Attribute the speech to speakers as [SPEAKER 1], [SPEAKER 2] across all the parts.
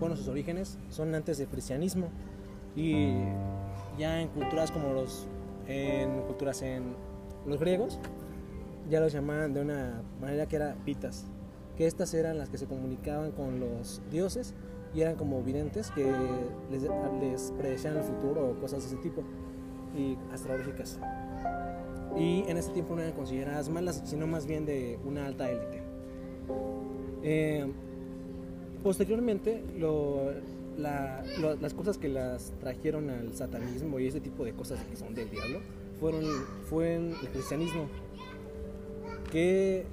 [SPEAKER 1] Bueno, sus orígenes son antes del cristianismo y ya en culturas como los en culturas en los griegos ya los llamaban de una manera que era pitas, que estas eran las que se comunicaban con los dioses y eran como videntes que les, les predecían el futuro o cosas de ese tipo y astrológicas. Y en ese tiempo no eran consideradas malas, sino más bien de una alta élite. Eh, posteriormente, lo, la- lo- las cosas que las trajeron al satanismo y ese tipo de cosas que son del diablo fueron fue el cristianismo que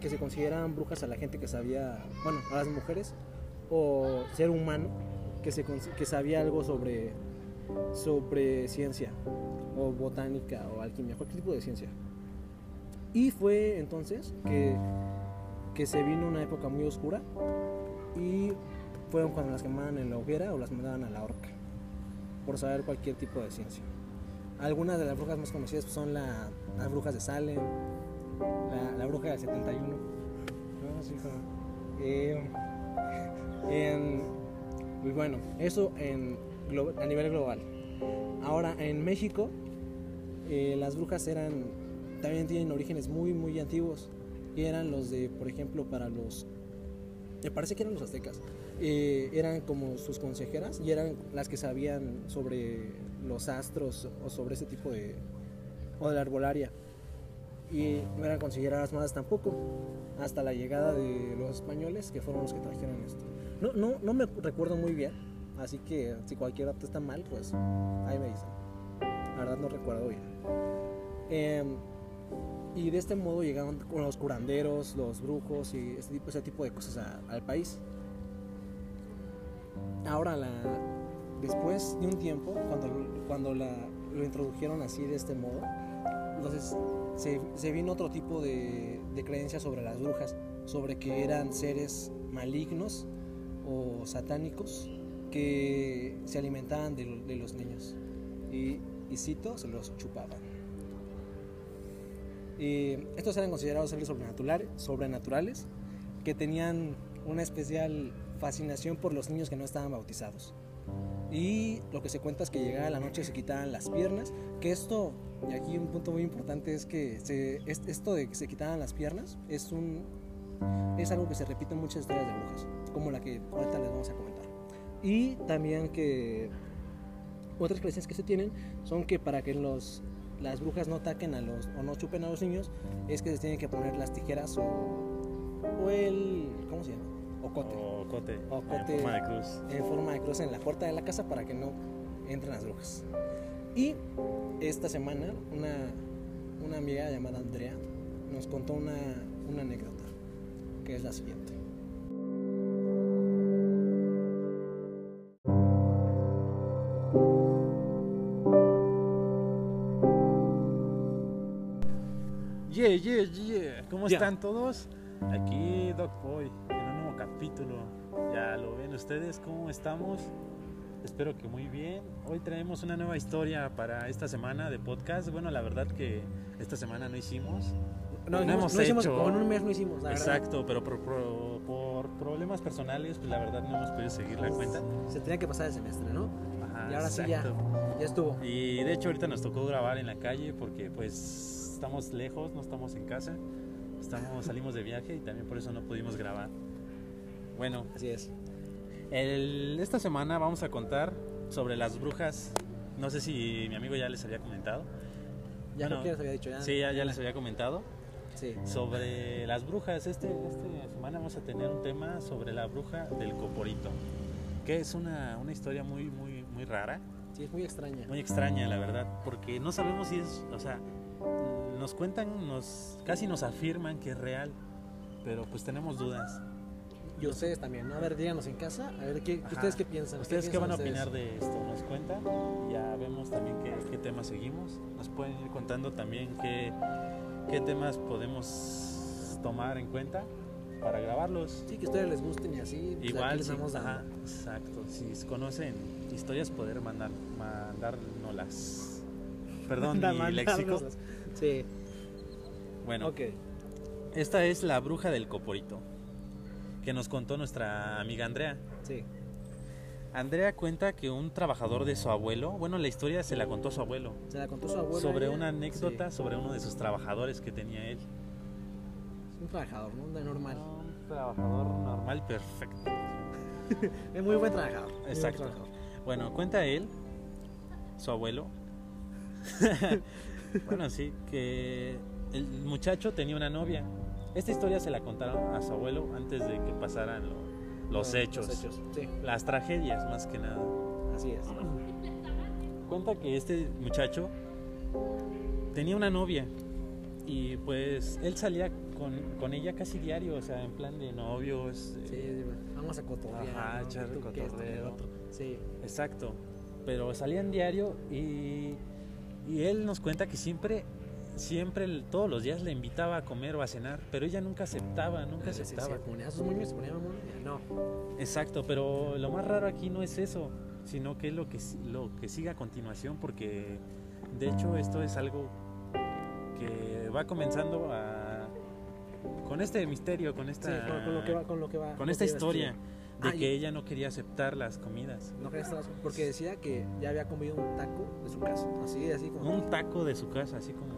[SPEAKER 1] que, se consideraban brujas a la gente que sabía bueno a las mujeres o ser humano que se que sabía algo sobre sobre ciencia o botánica o alquimia cualquier tipo de ciencia y fue entonces que que se vino una época muy oscura y fueron cuando las quemaban en la hoguera o las mandaban a la horca por saber cualquier tipo de ciencia. Algunas de las brujas más conocidas pues, son la- las brujas de Salem, la, la bruja del 71. ¿no? Sí, como- eh, en- y bueno, eso en, a nivel global. Ahora en México eh, las brujas eran también tienen orígenes muy muy antiguos y eran los de por ejemplo para los me parece que eran los aztecas eh, eran como sus consejeras y eran las que sabían sobre los astros o sobre ese tipo de o de la arbolaria y no eran consideradas malas tampoco hasta la llegada de los españoles que fueron los que trajeron esto no, no, no me recuerdo muy bien así que si cualquier dato está mal pues ahí me dicen. La verdad no recuerdo bien. Em, y de este modo llegaron los curanderos, los brujos y ese tipo, ese tipo de cosas al país. Ahora, después de un tiempo, cuando, la, lo introdujeron así de este modo, entonces se, se vino otro tipo de, de creencias sobre las brujas, sobre que eran seres malignos o satánicos que se alimentaban de, de los niños. Y, y cito, se los chupaban. Y estos eran considerados seres sobrenaturales, sobrenaturales que tenían una especial fascinación por los niños que no estaban bautizados. Y lo que se cuenta es que llegaba la noche se quitaban las piernas, que esto, y aquí un punto muy importante es que se- es- esto de que se quitaban las piernas es, un, es algo que se repite en muchas historias de brujas, como la que ahorita les vamos a comentar. Y también que otras creencias que se tienen son que para que los, las brujas no ataquen a los o no chupen a los niños es que se tienen que poner las tijeras o, o el ¿cómo se llama? ocote
[SPEAKER 2] O cote.
[SPEAKER 1] Ocote.
[SPEAKER 2] En forma de cruz.
[SPEAKER 1] en forma de cruz en la puerta de la casa para que no entren las brujas. Y esta semana una, una amiga llamada Andrea nos contó una, una anécdota que es la siguiente.
[SPEAKER 2] Yeah, yeah, yeah. ¿Cómo
[SPEAKER 1] Yeah.
[SPEAKER 2] están todos? Aquí Doc Boy en un nuevo capítulo. Ya lo ven ustedes cómo estamos. Espero que muy bien. Hoy traemos una nueva historia para esta semana de podcast. Bueno, la verdad que esta semana no hicimos.
[SPEAKER 1] No,
[SPEAKER 2] No
[SPEAKER 1] hicimos-
[SPEAKER 2] hemos
[SPEAKER 1] no hicimos-
[SPEAKER 2] hecho.
[SPEAKER 1] en un mes no hicimos, la verdad.
[SPEAKER 2] Exacto, pero por, por- por problemas personales, pues la verdad no hemos podido seguir la cuenta.
[SPEAKER 1] Se tenía que pasar el semestre, ¿no? Y ahora sí ya,
[SPEAKER 2] exacto.
[SPEAKER 1] ya estuvo.
[SPEAKER 2] Y de hecho ahorita nos tocó grabar en la calle porque pues estamos lejos, no estamos en casa. Estamos, salimos de viaje y también por eso no pudimos grabar. Bueno,
[SPEAKER 1] Así es.
[SPEAKER 2] el- esta semana vamos a contar sobre las brujas. No sé si mi amigo ya les había comentado.
[SPEAKER 1] Ya no que les había dicho ya.
[SPEAKER 2] Sí, ya, ya les había comentado.
[SPEAKER 1] Sí.
[SPEAKER 2] Sobre las brujas. Este, esta semana vamos a tener un tema sobre la bruja del Coporito. Que es una, una historia muy, muy, muy rara.
[SPEAKER 1] Sí, es muy extraña.
[SPEAKER 2] muy extraña, la verdad, porque no sabemos si es, o sea, nos cuentan, nos casi nos afirman que es real, pero pues tenemos dudas.
[SPEAKER 1] Y ustedes también, ¿no? A ver, díganos en casa, a ver, ¿qué,
[SPEAKER 2] Ajá.
[SPEAKER 1] ¿ustedes qué piensan?
[SPEAKER 2] ¿Ustedes qué
[SPEAKER 1] piensan
[SPEAKER 2] van a
[SPEAKER 1] ustedes?
[SPEAKER 2] opinar de esto? Nos cuentan, ya vemos también qué, qué temas seguimos, nos pueden ir contando también qué, qué temas podemos tomar en cuenta para grabarlos.
[SPEAKER 1] Sí, que a ustedes les gusten y así. pues,
[SPEAKER 2] Igual,
[SPEAKER 1] les
[SPEAKER 2] sí, ajá, exacto. Si conocen historias, poder mandar, mandárnoslas. Perdón, mi léxico.
[SPEAKER 1] Sí.
[SPEAKER 2] Bueno, esta es la bruja del coporito que nos contó nuestra amiga Andrea.
[SPEAKER 1] Sí.
[SPEAKER 2] Andrea cuenta que un trabajador de su abuelo, bueno, la historia se la contó su abuelo,
[SPEAKER 1] Se la contó su abuela.
[SPEAKER 2] sobre una anécdota
[SPEAKER 1] Sí.
[SPEAKER 2] sobre uno de sus trabajadores que tenía él.
[SPEAKER 1] Es un trabajador, ¿no? De normal.
[SPEAKER 2] Un trabajador normal perfecto.
[SPEAKER 1] Es muy buen trabajador. buen
[SPEAKER 2] Exacto.
[SPEAKER 1] trabajador.
[SPEAKER 2] Bueno, cuenta él, su abuelo. bueno, sí, que el muchacho tenía una novia. Esta historia se la contaron a su abuelo antes de que pasaran lo- los, hechos,
[SPEAKER 1] Los hechos. Sí,
[SPEAKER 2] las tragedias más que nada.
[SPEAKER 1] así es.
[SPEAKER 2] Cuenta que este muchacho tenía una novia y pues él salía con, con ella casi diario, o sea, en plan de novios.
[SPEAKER 1] Sí,
[SPEAKER 2] eh,
[SPEAKER 1] vamos a cotorrear.
[SPEAKER 2] Ajá,
[SPEAKER 1] ¿no?
[SPEAKER 2] echar cotorreo.
[SPEAKER 1] Sí.
[SPEAKER 2] Exacto. Pero salían diario y, y él nos cuenta que siempre, siempre, todos los días le invitaba a comer o a cenar, pero ella nunca aceptaba, nunca
[SPEAKER 1] Sí, sí,
[SPEAKER 2] aceptaba.
[SPEAKER 1] Ponía mamón. No.
[SPEAKER 2] Exacto, pero lo más raro aquí no es eso, sino que es lo que, lo que sigue a continuación, porque de hecho esto es algo que va comenzando a... con este misterio, con esta,
[SPEAKER 1] Sí, con, con lo que va. Con, lo que va,
[SPEAKER 2] con esta historia de
[SPEAKER 1] Ah,
[SPEAKER 2] que
[SPEAKER 1] y-
[SPEAKER 2] ella no quería aceptar las comidas.
[SPEAKER 1] No quería estar porque decía que ya había comido un taco de su casa. Así, así como.
[SPEAKER 2] Un taco de su casa, así como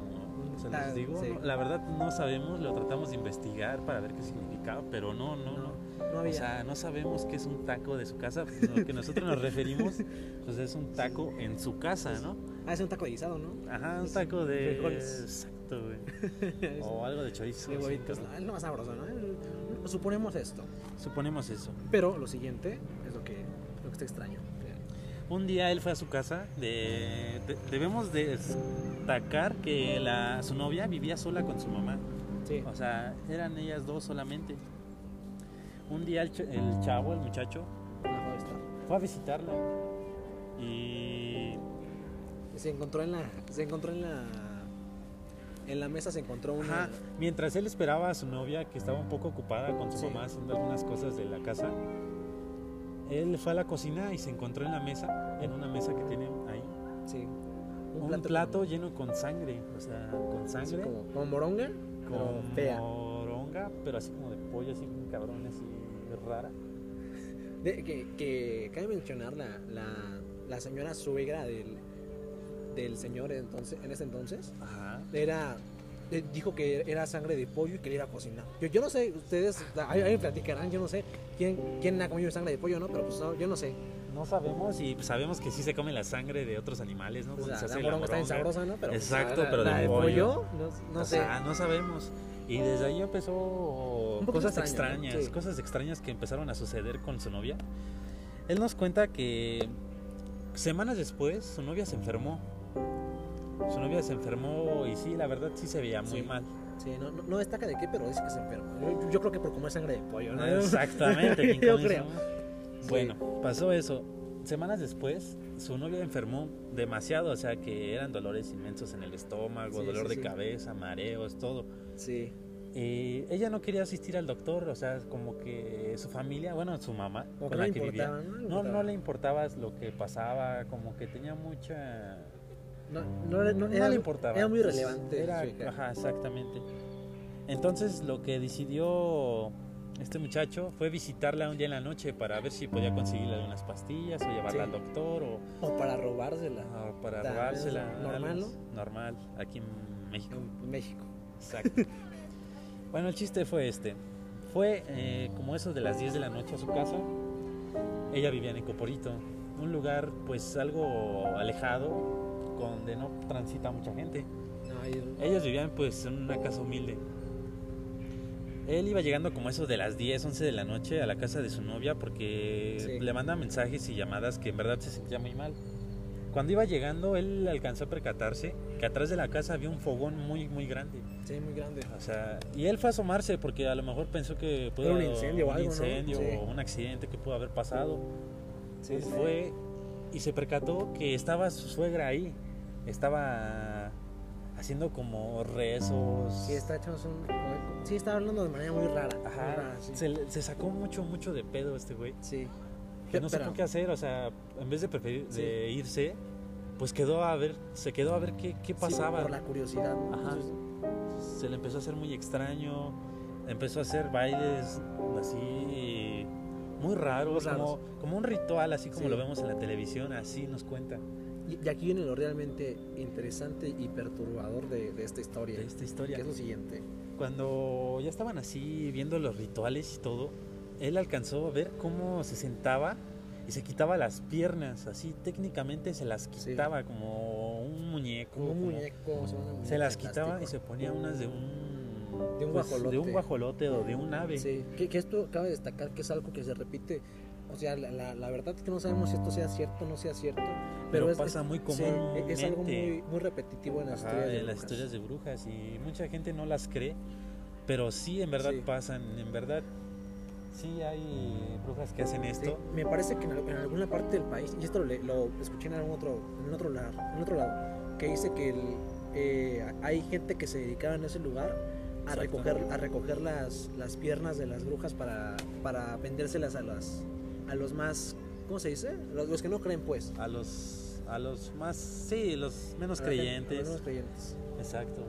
[SPEAKER 2] se los digo.
[SPEAKER 1] sí.
[SPEAKER 2] no, la verdad no sabemos, lo tratamos de investigar para ver qué significaba, pero no, no, no.
[SPEAKER 1] No, había.
[SPEAKER 2] O sea, no sabemos qué es un taco de su casa. Lo que nosotros nos referimos, pues es un taco en su casa, ¿no?
[SPEAKER 1] ah, es un taco de guisado, ¿no?
[SPEAKER 2] Ajá, un
[SPEAKER 1] Sí,
[SPEAKER 2] taco de.
[SPEAKER 1] frijoles.
[SPEAKER 2] Güey. O algo de chorizo.
[SPEAKER 1] de huevitos. No, es lo más sabroso, ¿no? Suponemos esto.
[SPEAKER 2] Suponemos eso.
[SPEAKER 1] Pero lo siguiente es lo que, lo que está extraño.
[SPEAKER 2] Un día él fue a su casa. De, de- debemos destacar que la, su novia vivía sola con su mamá.
[SPEAKER 1] Sí.
[SPEAKER 2] O sea, eran ellas dos solamente. Un día el, el chavo, el muchacho, fue a visitarla. Y
[SPEAKER 1] Se encontró en la. Se encontró en la. En la mesa se encontró una.
[SPEAKER 2] Ajá, mientras él esperaba a su novia, que estaba un poco ocupada con su
[SPEAKER 1] Sí.
[SPEAKER 2] mamá haciendo algunas cosas de la casa, él fue a la cocina y se encontró en la mesa, en una mesa que tiene ahí,
[SPEAKER 1] Sí.
[SPEAKER 2] un plato, lleno con sangre, o sea, con sangre,
[SPEAKER 1] como, como moronga,
[SPEAKER 2] con
[SPEAKER 1] fea.
[SPEAKER 2] moronga, pero así como de pollo, así bien cabrón, así rara.
[SPEAKER 1] De- que, que cabe mencionar la, la, la señora suegra del, del señor entonces, en ese entonces.
[SPEAKER 2] Ajá.
[SPEAKER 1] Era. eh, Dijo que era sangre de pollo y que le iba a cocinar. Yo, yo no sé, ustedes ahí, ahí platicarán, yo no sé quién, quién ha comido sangre de pollo, ¿no? Pero pues no, yo no sé.
[SPEAKER 2] No sabemos y sabemos que sí se come la sangre de otros animales, ¿no?
[SPEAKER 1] Sea,
[SPEAKER 2] se
[SPEAKER 1] la
[SPEAKER 2] hace
[SPEAKER 1] moronga está bien
[SPEAKER 2] moronga.
[SPEAKER 1] sabrosa, ¿no? Pero, pues,
[SPEAKER 2] Exacto,
[SPEAKER 1] la-
[SPEAKER 2] pero de pollo.
[SPEAKER 1] no, no
[SPEAKER 2] o
[SPEAKER 1] sé.
[SPEAKER 2] sea, no sabemos. Y desde ahí empezó cosas
[SPEAKER 1] extraño, ¿no?
[SPEAKER 2] extrañas,
[SPEAKER 1] Sí.
[SPEAKER 2] cosas extrañas que empezaron a suceder con su novia. Él nos cuenta que semanas después su novia se enfermó. Su novia se enfermó y sí, la verdad sí se veía muy
[SPEAKER 1] Sí.
[SPEAKER 2] mal.
[SPEAKER 1] Sí, no, no, no destaca de qué, pero dice que se enferma. Yo, yo creo que por comer sangre de pollo, ¿no?
[SPEAKER 2] Exactamente. ¿quién
[SPEAKER 1] Yo creo.
[SPEAKER 2] Bueno, pasó eso. Semanas después, su novia enfermó demasiado, o sea que eran dolores inmensos en el estómago,
[SPEAKER 1] Sí,
[SPEAKER 2] dolor
[SPEAKER 1] sí,
[SPEAKER 2] de cabeza, mareos, todo.
[SPEAKER 1] Sí.
[SPEAKER 2] Y ella no quería asistir al doctor, o sea, como que su familia, bueno, su mamá,
[SPEAKER 1] Como
[SPEAKER 2] con la
[SPEAKER 1] no
[SPEAKER 2] que
[SPEAKER 1] le
[SPEAKER 2] vivía,
[SPEAKER 1] no
[SPEAKER 2] no le importaba lo que pasaba, como que tenía mucha...
[SPEAKER 1] No, no, le- no-
[SPEAKER 2] No,
[SPEAKER 1] era,
[SPEAKER 2] le importaba.
[SPEAKER 1] Era muy relevante.
[SPEAKER 2] Era, ajá, exactamente. Entonces lo que decidió este muchacho fue visitarla un día en la noche para ver si podía conseguirle algunas pastillas o llevarla
[SPEAKER 1] Sí.
[SPEAKER 2] al doctor o,
[SPEAKER 1] O para robársela.
[SPEAKER 2] o para
[SPEAKER 1] También,
[SPEAKER 2] robársela.
[SPEAKER 1] normal,
[SPEAKER 2] algo Normal, aquí en México.
[SPEAKER 1] En México.
[SPEAKER 2] Exacto. bueno, el chiste fue este. Fue eh, como eso de las 10 de la noche a su casa. Ella vivía en Ecoporito, un lugar pues algo alejado, donde no transita mucha gente.
[SPEAKER 1] No,
[SPEAKER 2] Ellos vivían pues en una casa humilde. Él iba llegando como eso de las 10, 11 de la noche a la casa de su novia porque
[SPEAKER 1] Sí.
[SPEAKER 2] le mandan mensajes y llamadas que en verdad se sentía muy mal. Cuando iba llegando, él alcanzó a percatarse que atrás de la casa había un fogón muy, muy grande.
[SPEAKER 1] sí, muy grande.
[SPEAKER 2] O sea, y él fue a asomarse porque a lo mejor pensó que pudo
[SPEAKER 1] Era un incendio o
[SPEAKER 2] un
[SPEAKER 1] algo, ¿no?
[SPEAKER 2] incendio
[SPEAKER 1] Sí.
[SPEAKER 2] o un accidente que pudo haber pasado.
[SPEAKER 1] Sí.
[SPEAKER 2] fue y se percató que estaba su suegra ahí. Estaba haciendo como rezos.
[SPEAKER 1] Sí, está hecho un. Sí, está hablando de manera muy rara. muy
[SPEAKER 2] Ajá.
[SPEAKER 1] rara, sí.
[SPEAKER 2] se, se sacó mucho, mucho de pedo este güey.
[SPEAKER 1] Sí.
[SPEAKER 2] Que no supo qué hacer. O sea, en vez de preferir
[SPEAKER 1] Sí.
[SPEAKER 2] de irse, pues quedó a ver, se quedó a ver qué, qué
[SPEAKER 1] sí,
[SPEAKER 2] pasaba.
[SPEAKER 1] por la curiosidad. ¿no?
[SPEAKER 2] Ajá.
[SPEAKER 1] Entonces,
[SPEAKER 2] se le empezó a hacer muy extraño, empezó a hacer bailes así muy raros,
[SPEAKER 1] Muy raros.
[SPEAKER 2] Como, como un ritual, así como
[SPEAKER 1] Sí.
[SPEAKER 2] lo vemos en la televisión, así nos cuenta
[SPEAKER 1] Y, y aquí viene lo realmente interesante y perturbador de, de esta historia.
[SPEAKER 2] de esta
[SPEAKER 1] Que
[SPEAKER 2] historia.
[SPEAKER 1] es lo siguiente.
[SPEAKER 2] Cuando ya estaban así viendo los rituales y todo, él alcanzó a ver cómo se sentaba y se quitaba las piernas, así técnicamente se las
[SPEAKER 1] Sí.
[SPEAKER 2] quitaba como un muñeco.
[SPEAKER 1] Como un
[SPEAKER 2] como-
[SPEAKER 1] muñeco, o sea, una
[SPEAKER 2] Se
[SPEAKER 1] muñeca
[SPEAKER 2] las quitaba y se ponía unas de un
[SPEAKER 1] De un
[SPEAKER 2] pues,
[SPEAKER 1] guajolote.
[SPEAKER 2] de un guajolote o de un ave.
[SPEAKER 1] Sí, que, que esto cabe destacar que es algo que se repite. O sea, la, la, la verdad es que no sabemos si esto sea cierto o no sea cierto. Pero,
[SPEAKER 2] Pero
[SPEAKER 1] es,
[SPEAKER 2] pasa muy
[SPEAKER 1] sí, es algo
[SPEAKER 2] comúnmente.
[SPEAKER 1] muy, muy repetitivo en las
[SPEAKER 2] Ajá,
[SPEAKER 1] historias de
[SPEAKER 2] en las
[SPEAKER 1] brujas.
[SPEAKER 2] historias de brujas y mucha gente no las cree, pero sí en verdad
[SPEAKER 1] Sí.
[SPEAKER 2] pasan, en verdad sí hay brujas que hacen
[SPEAKER 1] Sí,
[SPEAKER 2] esto.
[SPEAKER 1] me parece que en, en alguna parte del país, y esto lo, lo escuché en algún otro, en otro lado, en otro lado, que dice que el, eh, hay gente que se dedicaba en ese lugar a recoger, a recoger las, las piernas de las brujas para, para vendérselas a las a los más, ¿cómo se dice? Los, los que no creen pues.
[SPEAKER 2] A los a los más sí, los menos
[SPEAKER 1] A la gente- a
[SPEAKER 2] creyentes.
[SPEAKER 1] los menos creyentes.
[SPEAKER 2] Exacto.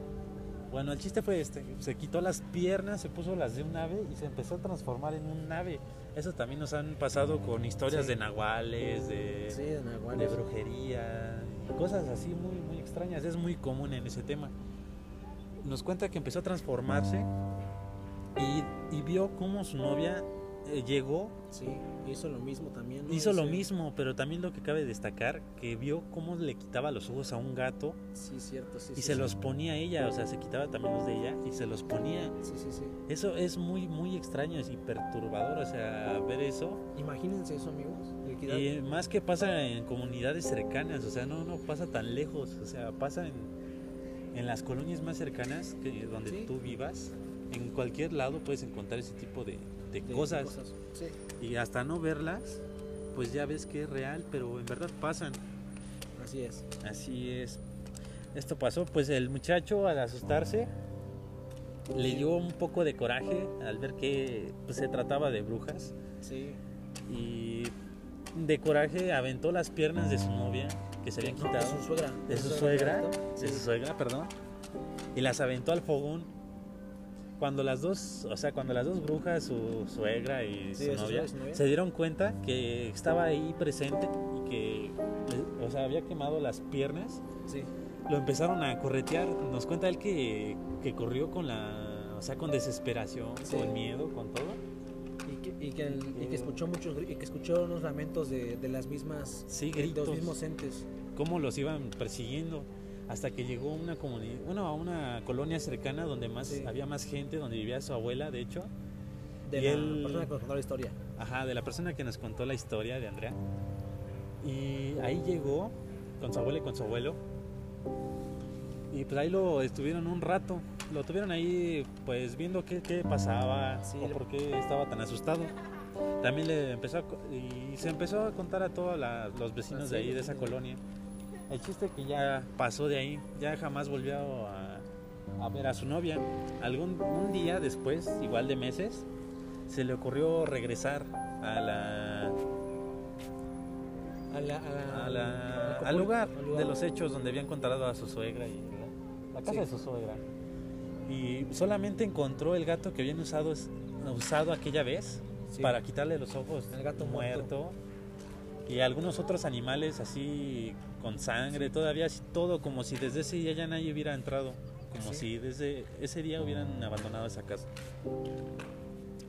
[SPEAKER 2] Bueno, el chiste fue este, se quitó las piernas, se puso las de un ave y se empezó a transformar en un ave. Eso también nos han pasado con historias
[SPEAKER 1] Sí.
[SPEAKER 2] de nahuales, de,
[SPEAKER 1] Sí, de
[SPEAKER 2] de
[SPEAKER 1] nahuales.
[SPEAKER 2] brujería, cosas así muy, muy extrañas. Es muy común en ese tema. Nos cuenta que empezó a transformarse y, y vio cómo su novia eh, llegó,
[SPEAKER 1] Sí, hizo lo mismo también. ¿no?
[SPEAKER 2] hizo lo mismo, pero también lo que cabe destacar, que vio cómo le quitaba los ojos a un gato
[SPEAKER 1] Sí, cierto, sí.
[SPEAKER 2] y
[SPEAKER 1] sí,
[SPEAKER 2] se
[SPEAKER 1] sí.
[SPEAKER 2] los ponía a ella, o sea, se quitaba también los de ella y se los ponía.
[SPEAKER 1] Sí, sí, sí.
[SPEAKER 2] Eso es muy, muy extraño y perturbador, o sea, ver eso.
[SPEAKER 1] Imagínense eso, amigos.
[SPEAKER 2] Y más que pasa en comunidades cercanas, o sea, no, no pasa tan lejos, o sea, pasa en, en las colonias más cercanas que donde tú vivas. En cualquier lado puedes encontrar ese tipo de, de
[SPEAKER 1] de
[SPEAKER 2] cosas.
[SPEAKER 1] Sí.
[SPEAKER 2] Y hasta no verlas, pues ya ves que es real, pero en verdad pasan.
[SPEAKER 1] Así es.
[SPEAKER 2] Así es. Esto pasó, pues el muchacho al asustarse le dio un poco de coraje al ver que pues, se trataba de brujas
[SPEAKER 1] Sí.
[SPEAKER 2] y de coraje aventó las piernas de su novia que se habían quitado
[SPEAKER 1] de su suegra.
[SPEAKER 2] de su suegra, de su suegra, perdón, y las aventó al fogón. Cuando las dos, o sea, cuando las dos brujas, su suegra y
[SPEAKER 1] Sí,
[SPEAKER 2] su, novia,
[SPEAKER 1] y su novia.
[SPEAKER 2] se dieron cuenta que estaba ahí presente y que, le- o sea, había quemado las piernas,
[SPEAKER 1] Sí.
[SPEAKER 2] lo empezaron a corretear. Nos cuenta él que, que corrió con la, o sea, con desesperación,
[SPEAKER 1] Sí.
[SPEAKER 2] con miedo, con todo.
[SPEAKER 1] Y que, y que, el- y que escuchó muchos y que escuchó unos lamentos de, de las mismas
[SPEAKER 2] Sí,
[SPEAKER 1] de
[SPEAKER 2] gritos.
[SPEAKER 1] los mismos entes.
[SPEAKER 2] cómo los iban persiguiendo hasta que llegó a una comunidad, bueno, a una colonia cercana donde más
[SPEAKER 1] Sí.
[SPEAKER 2] había más gente, donde vivía su abuela, de hecho,
[SPEAKER 1] De
[SPEAKER 2] Y
[SPEAKER 1] la
[SPEAKER 2] él-
[SPEAKER 1] persona que nos contó la historia.
[SPEAKER 2] ajá, de la persona que nos contó la historia de Andrea. Y ahí llegó con su abuela y con su abuelo. Y pues ahí lo estuvieron un rato. Lo tuvieron ahí pues viendo qué, qué pasaba
[SPEAKER 1] Sí,
[SPEAKER 2] o por qué estaba tan asustado. También le empezó a y se empezó a contar a todos los vecinos
[SPEAKER 1] Ah,
[SPEAKER 2] de ahí, de esa colonia. El chiste que ya pasó de ahí, ya jamás volvió a, a ver a su novia. Algún un día después, igual de meses, se le ocurrió regresar a la,
[SPEAKER 1] A la, a la-
[SPEAKER 2] a la-
[SPEAKER 1] al
[SPEAKER 2] al lugar
[SPEAKER 1] al
[SPEAKER 2] de los hechos donde había encontrado a su suegra y la, casa
[SPEAKER 1] Sí.
[SPEAKER 2] de su suegra. Y solamente encontró el gato que habían usado, usado aquella vez
[SPEAKER 1] Sí.
[SPEAKER 2] para quitarle los ojos.
[SPEAKER 1] El gato muerto.
[SPEAKER 2] Y algunos otros animales así con sangre, todavía así todo como si desde ese día ya nadie hubiera entrado. Como
[SPEAKER 1] Sí.
[SPEAKER 2] si desde ese día hubieran abandonado esa casa.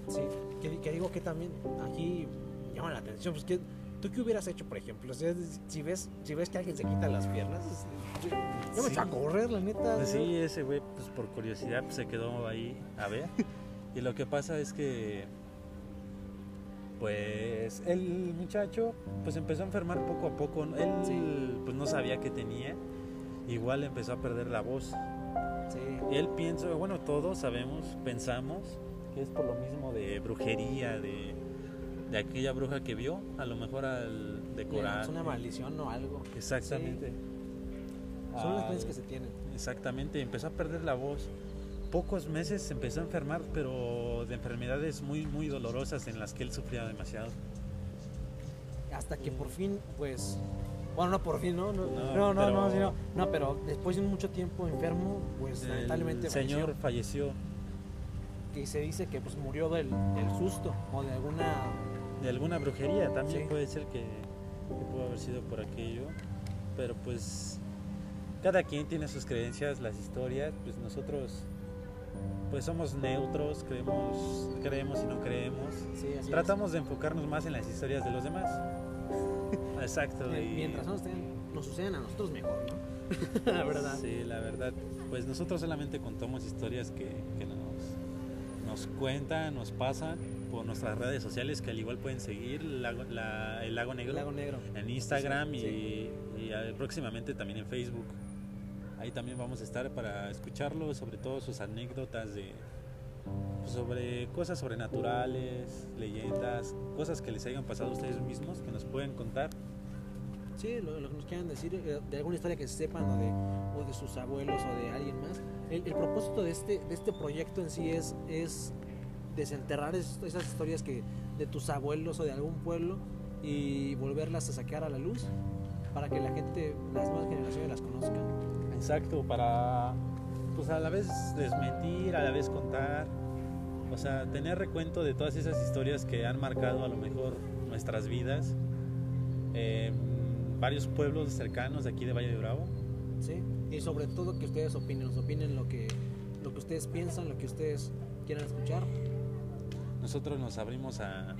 [SPEAKER 1] Sí, que, que digo que también aquí llama la atención. Pues que, ¿Tú qué hubieras hecho, por ejemplo? O sea, si, ves, si ves que alguien se quita las piernas, yo, yo me
[SPEAKER 2] Sí.
[SPEAKER 1] echo a correr, la neta.
[SPEAKER 2] Pues sí, ese güey, pues por curiosidad, pues, se quedó ahí a ver. y lo que pasa es que, pues, el muchacho, pues empezó a enfermar poco a poco. Él,
[SPEAKER 1] Sí.
[SPEAKER 2] pues no sabía qué tenía. Igual empezó a perder la voz.
[SPEAKER 1] Sí.
[SPEAKER 2] Él piensa, bueno, todos sabemos, pensamos que es por lo mismo de brujería, de, de aquella bruja que vio, a lo mejor al decorar.
[SPEAKER 1] Es una maldición o algo.
[SPEAKER 2] Exactamente.
[SPEAKER 1] Son las creencias que se tienen.
[SPEAKER 2] Exactamente, empezó a perder la voz. Pocos meses se empezó a enfermar, pero de enfermedades muy, muy dolorosas en las que él sufría demasiado.
[SPEAKER 1] Hasta que por fin, pues, Bueno, no por fin, ¿no? No,
[SPEAKER 2] No,
[SPEAKER 1] no, no,
[SPEAKER 2] pero-
[SPEAKER 1] no, no. No, pero después de mucho tiempo enfermo, pues lamentablemente
[SPEAKER 2] el señor
[SPEAKER 1] falleció.
[SPEAKER 2] falleció
[SPEAKER 1] Que se dice que pues murió del, del susto o de alguna...
[SPEAKER 2] de alguna brujería, también
[SPEAKER 1] Sí.
[SPEAKER 2] puede ser que, que pudo haber sido por aquello, pero pues cada quien tiene sus creencias, las historias, pues nosotros pues somos neutros, creemos, creemos y no creemos.
[SPEAKER 1] Sí, así es.
[SPEAKER 2] Tratamos de enfocarnos más en las historias de los demás. Exacto. Y-
[SPEAKER 1] Mientras tengan- nos sucedan a nosotros mejor, ¿no? la verdad.
[SPEAKER 2] Sí, la verdad. Pues nosotros solamente contamos historias que, que nos, nos cuentan, nos pasan por nuestras redes sociales que al igual pueden seguir Lago- la- el Lago Negro
[SPEAKER 1] El lago negro.
[SPEAKER 2] en Instagram y,
[SPEAKER 1] Sí.
[SPEAKER 2] y, eh, próximamente también en Facebook. Ahí también vamos a estar para escucharlo, sobre todo sus anécdotas de pues, sobre cosas sobrenaturales, leyendas, cosas que les hayan pasado a ustedes mismos que nos pueden contar.
[SPEAKER 1] Sí, lo, lo que nos quieran decir, eh, de alguna historia que sepan o de, o de sus abuelos o de alguien más. El, el propósito de este, de este proyecto en sí es, es desenterrar es- esas historias que de tus abuelos o de algún pueblo y volverlas a sacar a la luz para que la gente, las nuevas generaciones las conozcan.
[SPEAKER 2] Exacto, para pues a la vez desmentir, a la vez contar, o sea, tener recuento de todas esas historias que han marcado a lo mejor nuestras vidas. Eh, varios pueblos cercanos de aquí de Valle de Bravo.
[SPEAKER 1] ¿sí? Y sobre todo que ustedes opinen, nos opinen lo que, lo que ustedes piensan, lo que ustedes quieran escuchar.
[SPEAKER 2] Nosotros nos abrimos a,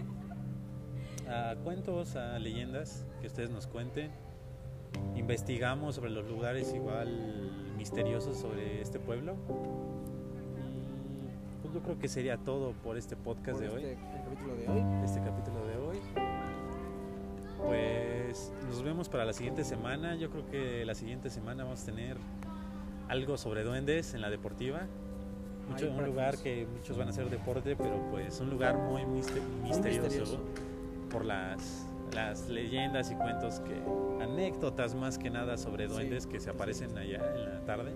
[SPEAKER 2] a cuentos, a leyendas que ustedes nos cuenten. Investigamos sobre los lugares igual misteriosos sobre este pueblo. Y pues yo creo que sería todo por este podcast
[SPEAKER 1] por
[SPEAKER 2] de hoy.
[SPEAKER 1] este, el capítulo de hoy.
[SPEAKER 2] este capítulo de hoy. Pues nos vemos para la siguiente semana. Yo creo que la siguiente semana vamos a tener algo sobre duendes en la deportiva. Mucho- un lugar que muchos van a hacer deporte, pero pues un lugar muy mister- misterioso,
[SPEAKER 1] misterioso.
[SPEAKER 2] por las, las leyendas y cuentos que anécdotas más que nada sobre
[SPEAKER 1] Sí,
[SPEAKER 2] duendes que se
[SPEAKER 1] sí,
[SPEAKER 2] aparecen allá en la tarde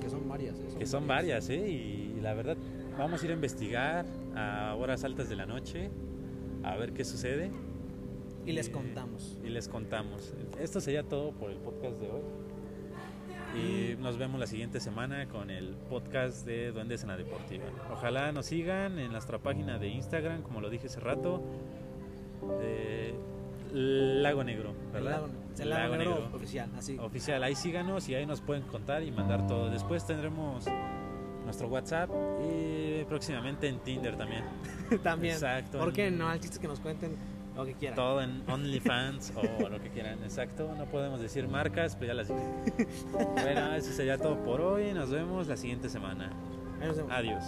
[SPEAKER 1] Que son varias. ¿eh?
[SPEAKER 2] que son varias, ¿eh? Y la verdad, vamos a ir a investigar a horas altas de la noche, a ver qué sucede.
[SPEAKER 1] Y les
[SPEAKER 2] Eh,
[SPEAKER 1] contamos.
[SPEAKER 2] Y les contamos. Esto sería todo por el podcast de hoy. Y nos vemos la siguiente semana con el podcast de Duendes en la Deportiva. Ojalá nos sigan en nuestra página de Instagram, como lo dije hace rato, de Lago Negro,
[SPEAKER 1] El
[SPEAKER 2] ¿verdad?
[SPEAKER 1] lago, el lago negro oficial, así.
[SPEAKER 2] oficial. Ahí síganos y ahí nos pueden contar y mandar todo. Después tendremos nuestro WhatsApp y próximamente en Tinder también.
[SPEAKER 1] También.
[SPEAKER 2] Exacto.
[SPEAKER 1] ¿Por qué no? El chiste que nos cuenten lo que quieran.
[SPEAKER 2] Todo en OnlyFans o lo que quieran. Exacto. No podemos decir marcas, pero ya las dije. Bueno, eso sería todo por hoy. Nos vemos la siguiente semana. Adiós.